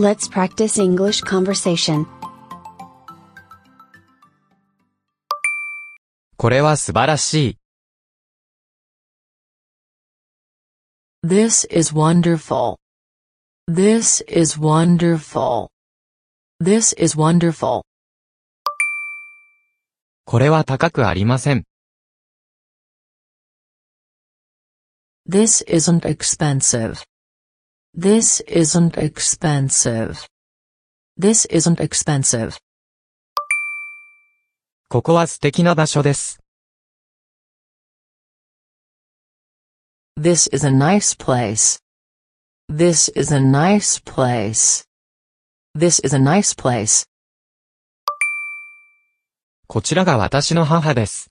Let's practice English conversation. これは素晴らしい。 This is wonderful. This is wonderful. This is wonderful. これは高くありません。 This isn't expensive. This isn't expensive. This isn't expensive. ここは素敵な場所です。 This is a nice place. This is a nice place. This is a nice place. こちらが私の母です。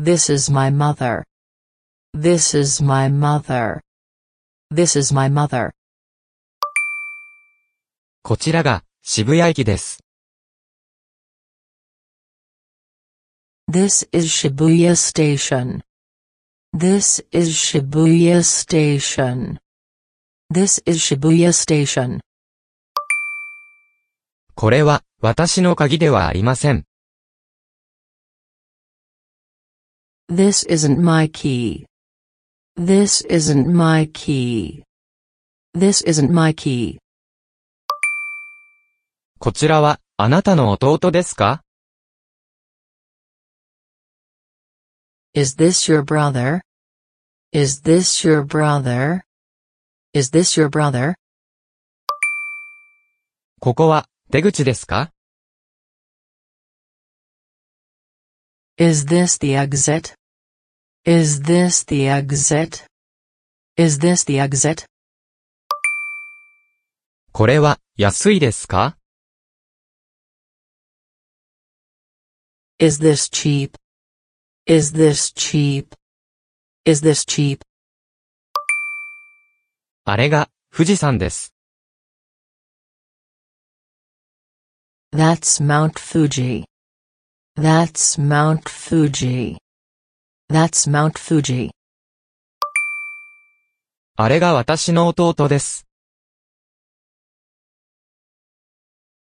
This is my mother. This is my mother. This is my mother. こちらが渋谷駅です。This is Shibuya Station. This is Shibuya Station. This is Shibuya Station. これは私の鍵ではありません。This isn't my key. This isn't my key. This isn't my key. こちらはあなたの弟ですか Is this your brother? Is this your brother? Is this your brother? ここは出口ですか Is this the exit? Is this the exit? Is this the exit? これは安いですか Is this cheap? Is this cheap? Is this cheap? あれが富士山です。 That's Mount Fuji. That's Mount Fuji. That's Mount Fuji. あれが私の弟です。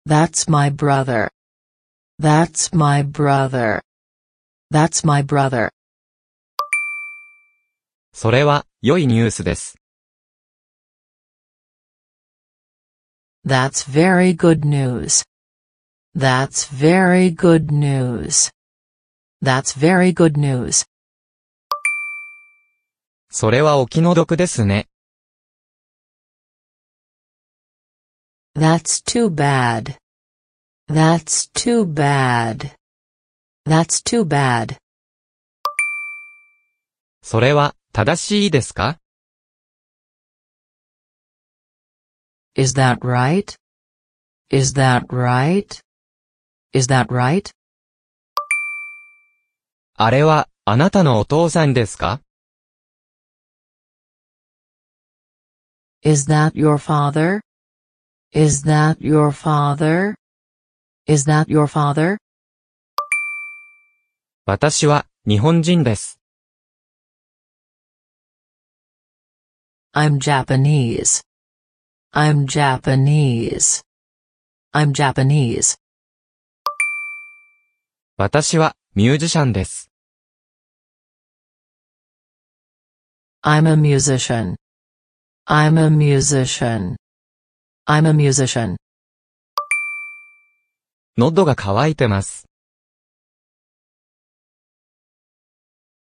That's my brother. That's my brother. That's my brother. それは良いニュースです。 That's very good news. That's very good news. That's very good news. それはお気の毒ですね。That's too bad. That's too bad. That's too bad. それは正しいですか Is that right? Is that right? Is that right? あれはあなたのお父さんですか Is that your father? Is that your father? Is that your father? 私は日本人です。 I'm Japanese. I'm Japanese. I'm Japanese. 私はミュージシャンです。 I'm a musician. I'm a musician. I'm a musician. 喉が渇いてます。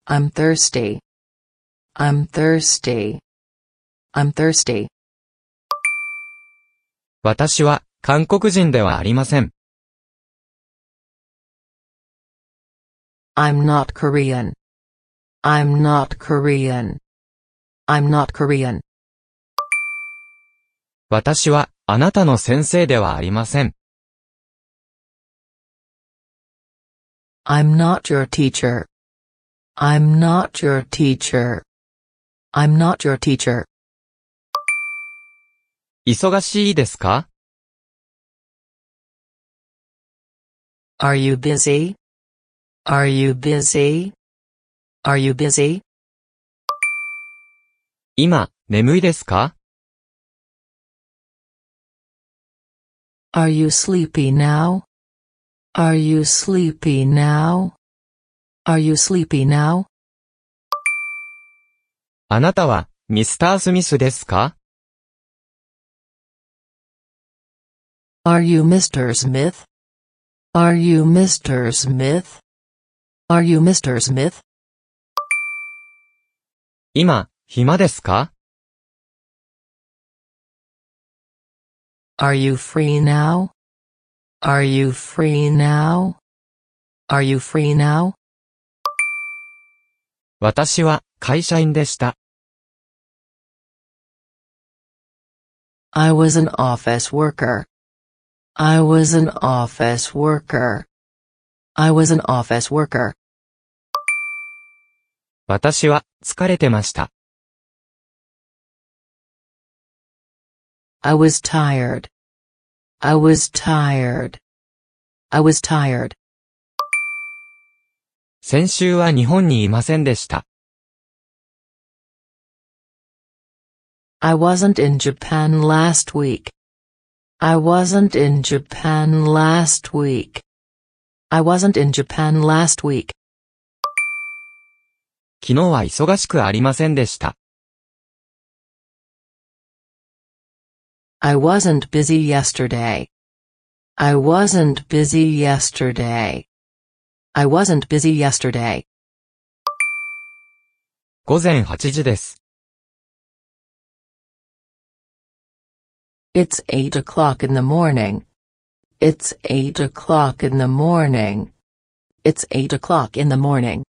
I'm thirsty. I'm thirsty. I'm thirsty. 私は韓国人ではありません。 I'm not Korean. I'm not Korean. I'm not Korean. 私はあなたの先生ではありません。I'm not your teacher. I'm not your teacher. I'm not your teacher. 忙しいですか Are you busy? Are you busy? Are you busy? 今、眠いですか Are you sleepy now? Are you sleepy now? Are you sleepy now? あなたは、ミスター・スミスですか Are you Mr. Smith? Are you Mr. Smith? Are you Mr. Smith? 今、暇ですか Are you free now? Are you free now? Are you free now? 私は、会社員でした。 I was an office worker. I was an office worker. I was an office worker. 私は、疲れてました。 I was tired. I was tired. I was tired. 先週は日本にいませんでした。 I wasn't in Japan last week. I wasn't in Japan last week. I wasn't in Japan last week. 昨日は忙しくありませんでした。 I wasn't busy yesterday. I wasn't busy yesterday. I wasn't busy yesterday. 午前8時です。 It's 8 o'clock in the morning. It's 8 o'clock in the morning. It's 8 o'clock in the morning.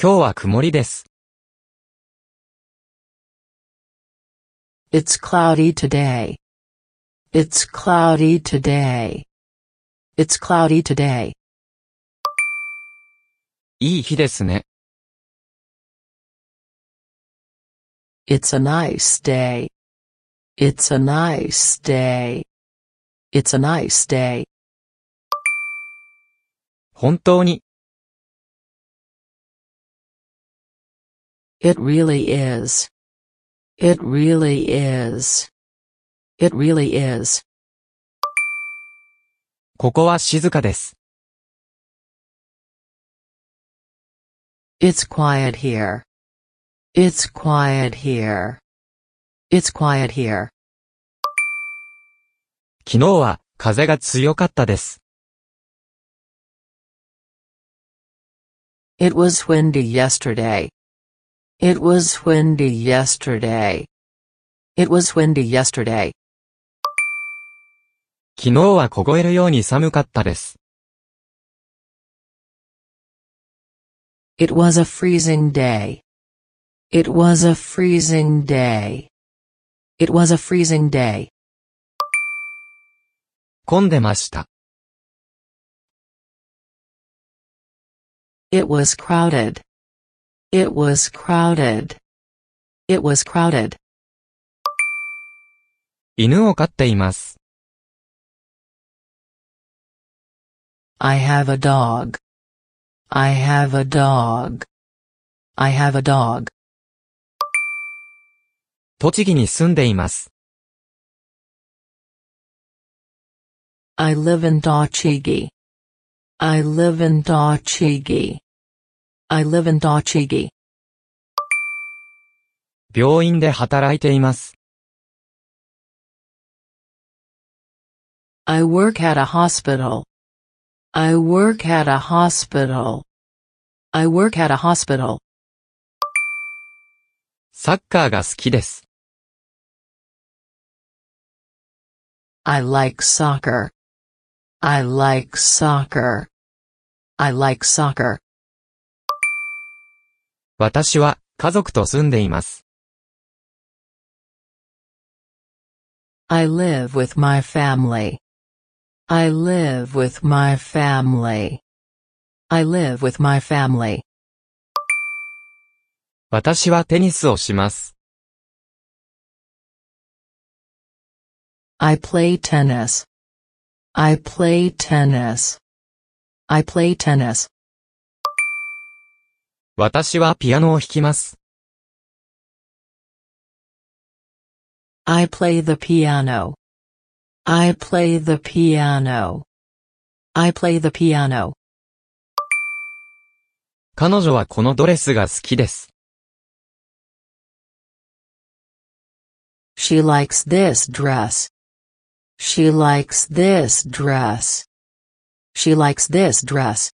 今日は曇りです。 It's cloudy today. It's cloudy today. It's cloudy today. いい日ですね。 It's a nice day. It's a nice day. It's a nice day. 本当に、 It really is. It really is. It really is. ここは静かです。 It's quiet here. It's quiet here. It's quiet here. 昨日は、風が強かったです。 It was windy yesterday. It was windy yesterday. It was windy yesterday. 昨日は凍えるように寒かったです。 It was a freezing day. It was a freezing day. It was a freezing day. 混んでました。 It was crowded. It was crowded. It was crowded. 犬を飼っています。 I have a dog. I have a dog. I have a dog. 栃木に住んでいます。 I live in Tochigi. I live in Tochigi. I live in Tochigi. 病院で働いています。 I work at a hospital. I work at a hospital. I work at a hospital. サッカーが好きです。 I like soccer. I like soccer. I like soccer. 私は、家族と住んでいます。I live with my family. I live with my family. I live with my family. 私はテニスをします。I play tennis. I play tennis. I play tennis. 私はピアノを弾きます。I play the piano. I play the piano. I play the piano. 彼女はこのドレスが好きです。She likes this dress. She likes this dress. She likes this dress.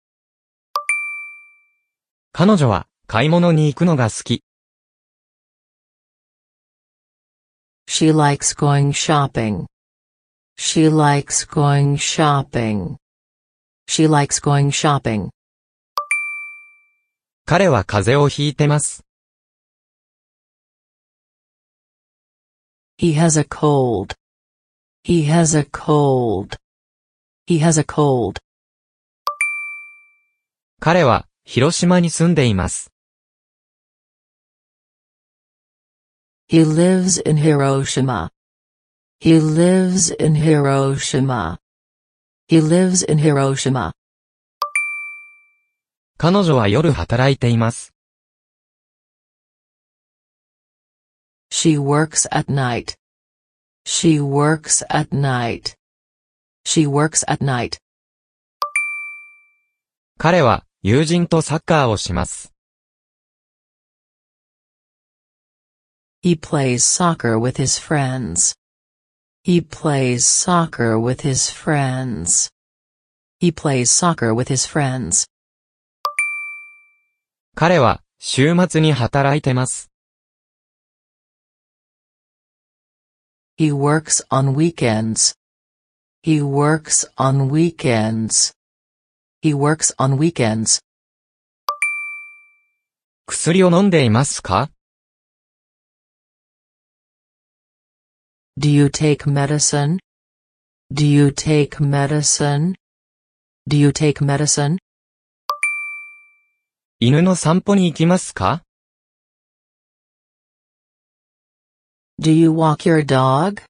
彼女は買い物に行くのが好き。She likes going shopping. She likes going shopping. She likes going shopping. 彼は風邪をひいてます。He has a cold. He has a cold. He has a cold. 彼は広島に住んでいます。He lives in Hiroshima. He lives in Hiroshima. He lives in Hiroshima. 彼女は夜働いています。She works at night. She works at night. She works at night. 彼は友人とサッカーをします。He plays soccer with his friends. He plays soccer with his friends. He plays soccer with his friends. 彼は週末に働いてます。He works on weekends. He works on weekends. He works on weekends. 薬を飲んでいますか Do you take medicine? Do you take medicine? Do you take medicine? 犬の散歩に行きますか Do you walk your dog?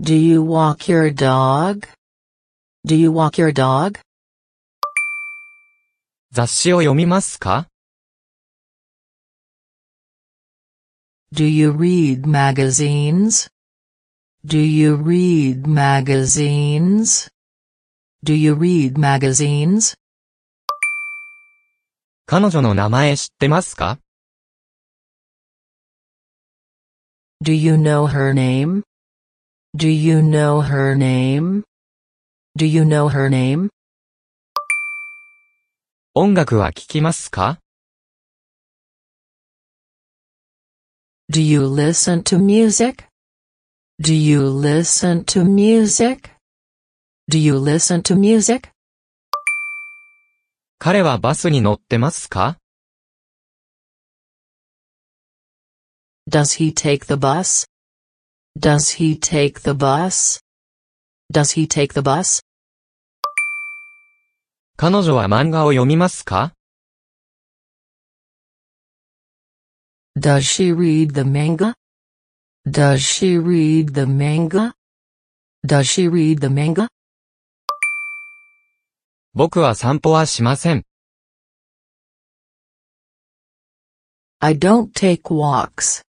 Do you walk your dog? Do you walk your dog? 雑誌を読みますか Do you read magazines? Do you read magazines? Do you read magazines? 彼女の名前知ってますか Do you know her name? Do you know her name? Do you know her name? 音楽は聴きますか Do you listen to music? Do you listen to music? Do you listen to music? 彼はバスに乗ってますか Does he take the bus? Does he take the bus? Does he take the bus? 彼女は漫画を読みますか Does she read the manga? Does she read the manga? Does she read the manga? 僕は散歩はしません。I don't take walks.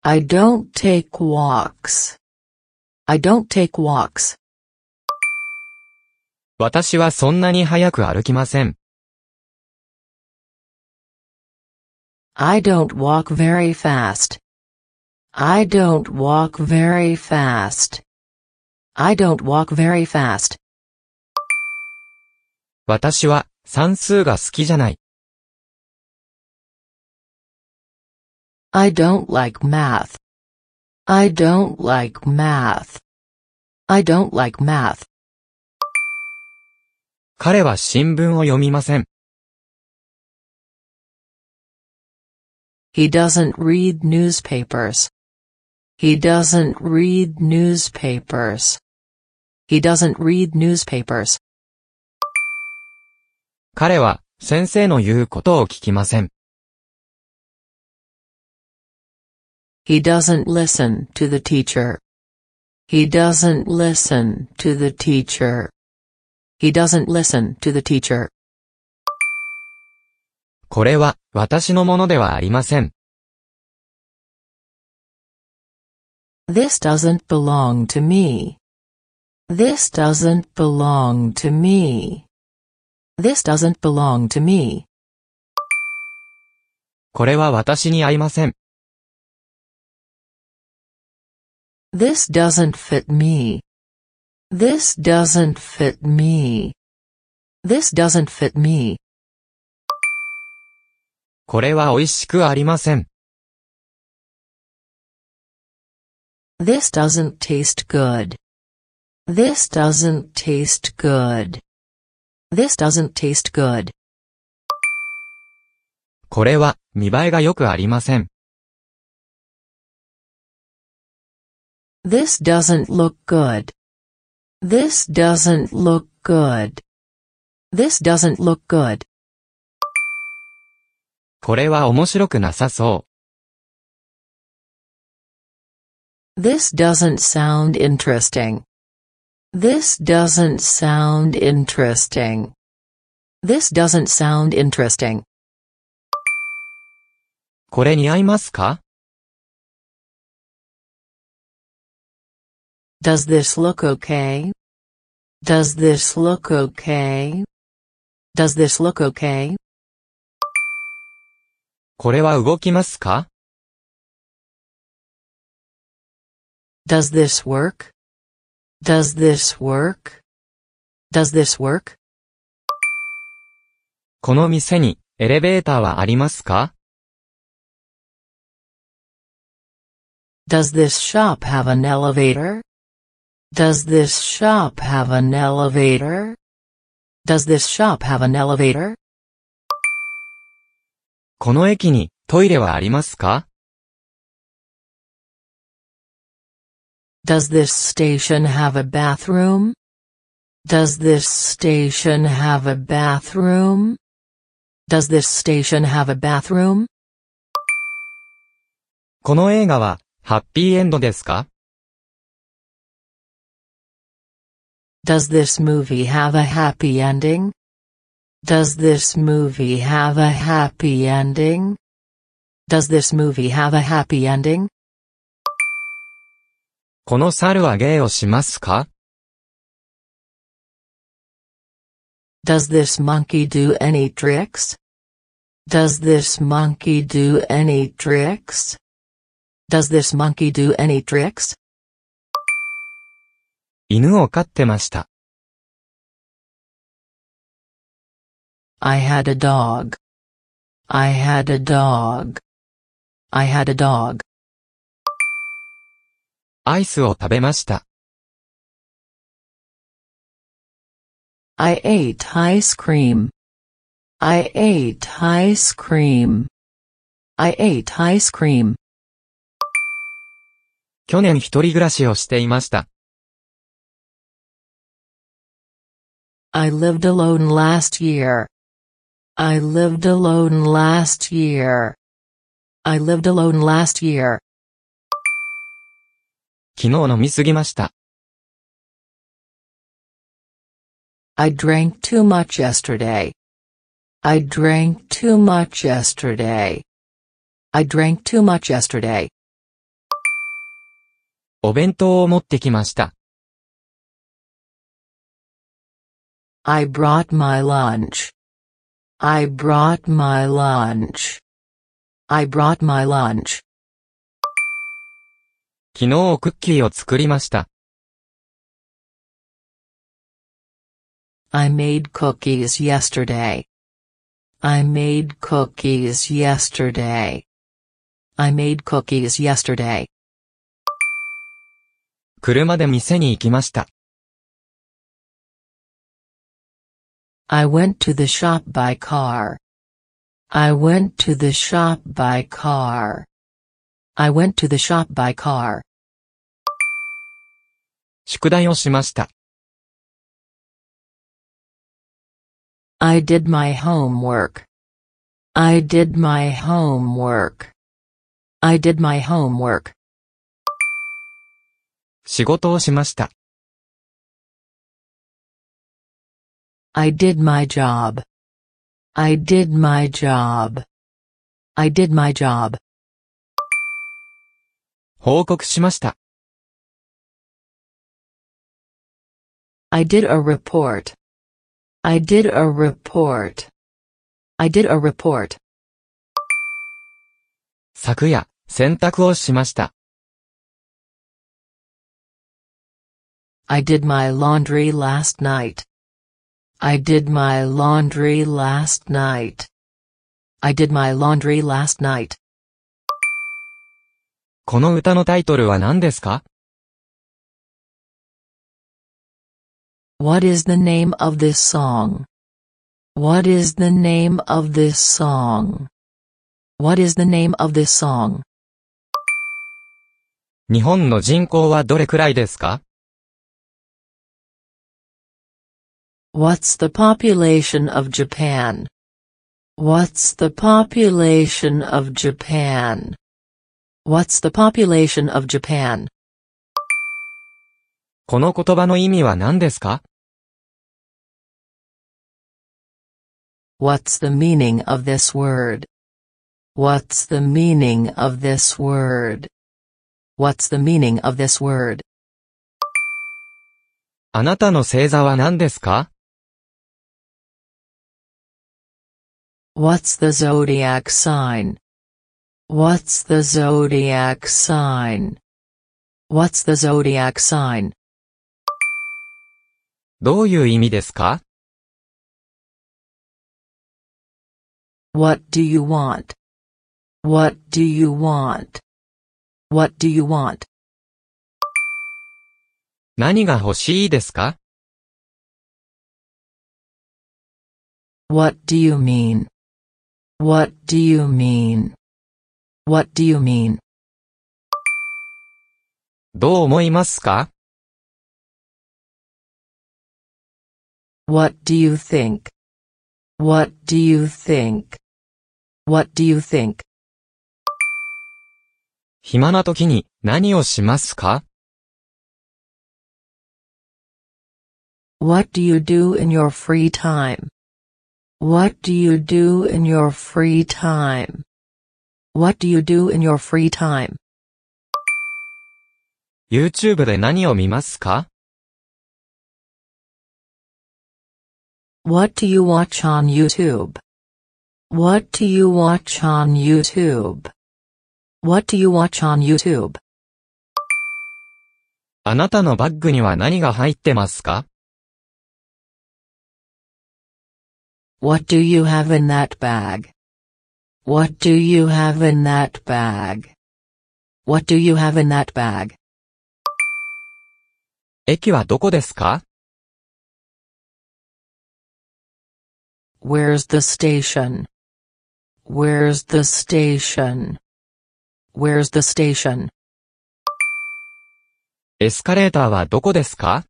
I don't take walks. I don't take walks. 私はそんなに早く歩きません。I don't walk very fast. I don't walk very fast. I don't walk very fast. 私は算数が好きじゃない。I don't like math. I don't like math. I don't like math. 彼は新聞を読みません。He doesn't read newspapers. He doesn't read newspapers. He doesn't read newspapers. 彼は先生の言うことを聞きません。He doesn't listen to the teacher. He doesn't listen to the teacher. He doesn't listen to the teacher. これは私のものではありません。This doesn't belong to me. This doesn't belong to me. This doesn't belong to me. これは私に合いません。This doesn't fit me. This doesn't fit me. This doesn't fit me. これは美味しくありません。 This doesn't taste good. This doesn't taste good. This doesn't taste good. これは見栄えが良くありません。 This doesn't look good. This doesn't look good. This doesn't look good. これは面白くなさそ This doesn't sound interesting. This doesn't sound interesting. This doesn't sound interesting. う。これ似合いますか Does this look okay? Does this look okay? Does this look okay? これは動きますか Does this work? Does this work? Does this work? この店にエレベーターはありますか Does this shop have an elevator? Does this shop have an elevator? Does this shop have an elevator? この駅にトイレはありますか Does this station have a bathroom? Does this station have a bathroom? Does this station have a bathroom? この映画はハッピーエンドですか Does this movie have a happy ending? Does this movie have a happy ending? Does this movie have a happy ending? この猿は芸をしますか Does this monkey do any tricks? Does this monkey do any tricks? Does this monkey do any tricks? 犬を飼ってました。I had a dog. I had a dog. I had a dog. アイスを食べました。I ate ice cream. I ate ice cream. I ate ice cream. 去年一人暮らしをしていました。I lived alone last year. I lived alone last year. I lived alone last year. 昨日飲みすぎました。 I drank too much yesterday. I drank too much yesterday. I drank too much yesterday. お弁当を持ってきました。 I brought my lunch. I brought my lunch. I brought my lunch. 昨日クッキーを作りました。 I made cookies yesterday. I made cookies yesterday. I made cookies yesterday. 車で店に行きました。 I went to the shop by car. I went to the shop by car. I went to the shop by car. 宿題をしました。 I did my homework. I did my homework. I did my homework. 仕事をしました。 I did my job. I did my job. I did my job. 報告しました。 I did a report. I did a report. I did a report. 昨夜、洗濯をしました。 I did my laundry last night. I did my laundry last night. I did my laundry last night. この歌のタイトルは何ですか What is the name of this song? What is the name of this song? What is the name of this song? 日本の人口はどれくらいですか What's the population of Japan? What's the population of Japan? What's the population of Japan? この言葉の意味は何ですか What's the meaning of this word? What's the meaning of this word? What's the meaning of this word? あなたの星座は何ですか What's the zodiac sign? What's the zodiac sign? What's the zodiac sign? どういう意味ですか What do you want? What do you want? What do you want? 何が欲しいですか What do you mean? What do you mean? What do you mean? どう思いますか What do you think? What do you think? What do you think? 暇な時に何をしますか What do you do in your free time? What do you do in your free time? What do you do in your free time? ?YouTube で何を見ますか What do you watch on YouTube? What do you watch on YouTube? What do you watch on YouTube? あなたのバッグには何が入ってますか What do you have in that bag? What do you have in that bag? What do you have in that bag? 駅はどこですか Where's the station? Where's the station? Where's the station? エスカレーターはどこですか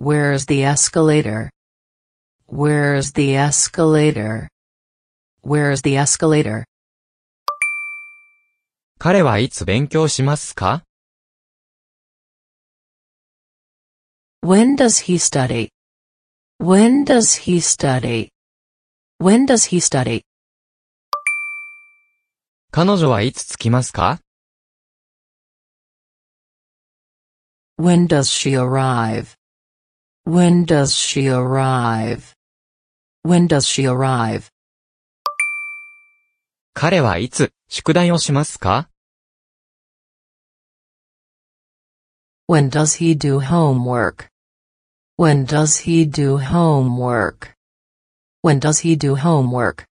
Where's the escalator? Where's the escalator? Where's the escalator? 彼はいつ勉強しますか When does he study? When does he study? When does he study? 彼女はいつ着きますか When does she arrive? When does she arrive? When does she arrive? 彼はいつ宿題をしますか When does he do homework? When does he do homework? When does he do homework?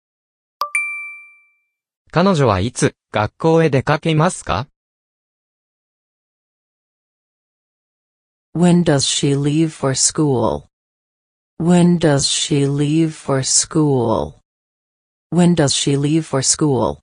彼女はいつ学校へ出かけますか When does she leave for school? When does she leave for school? When does she leave for school?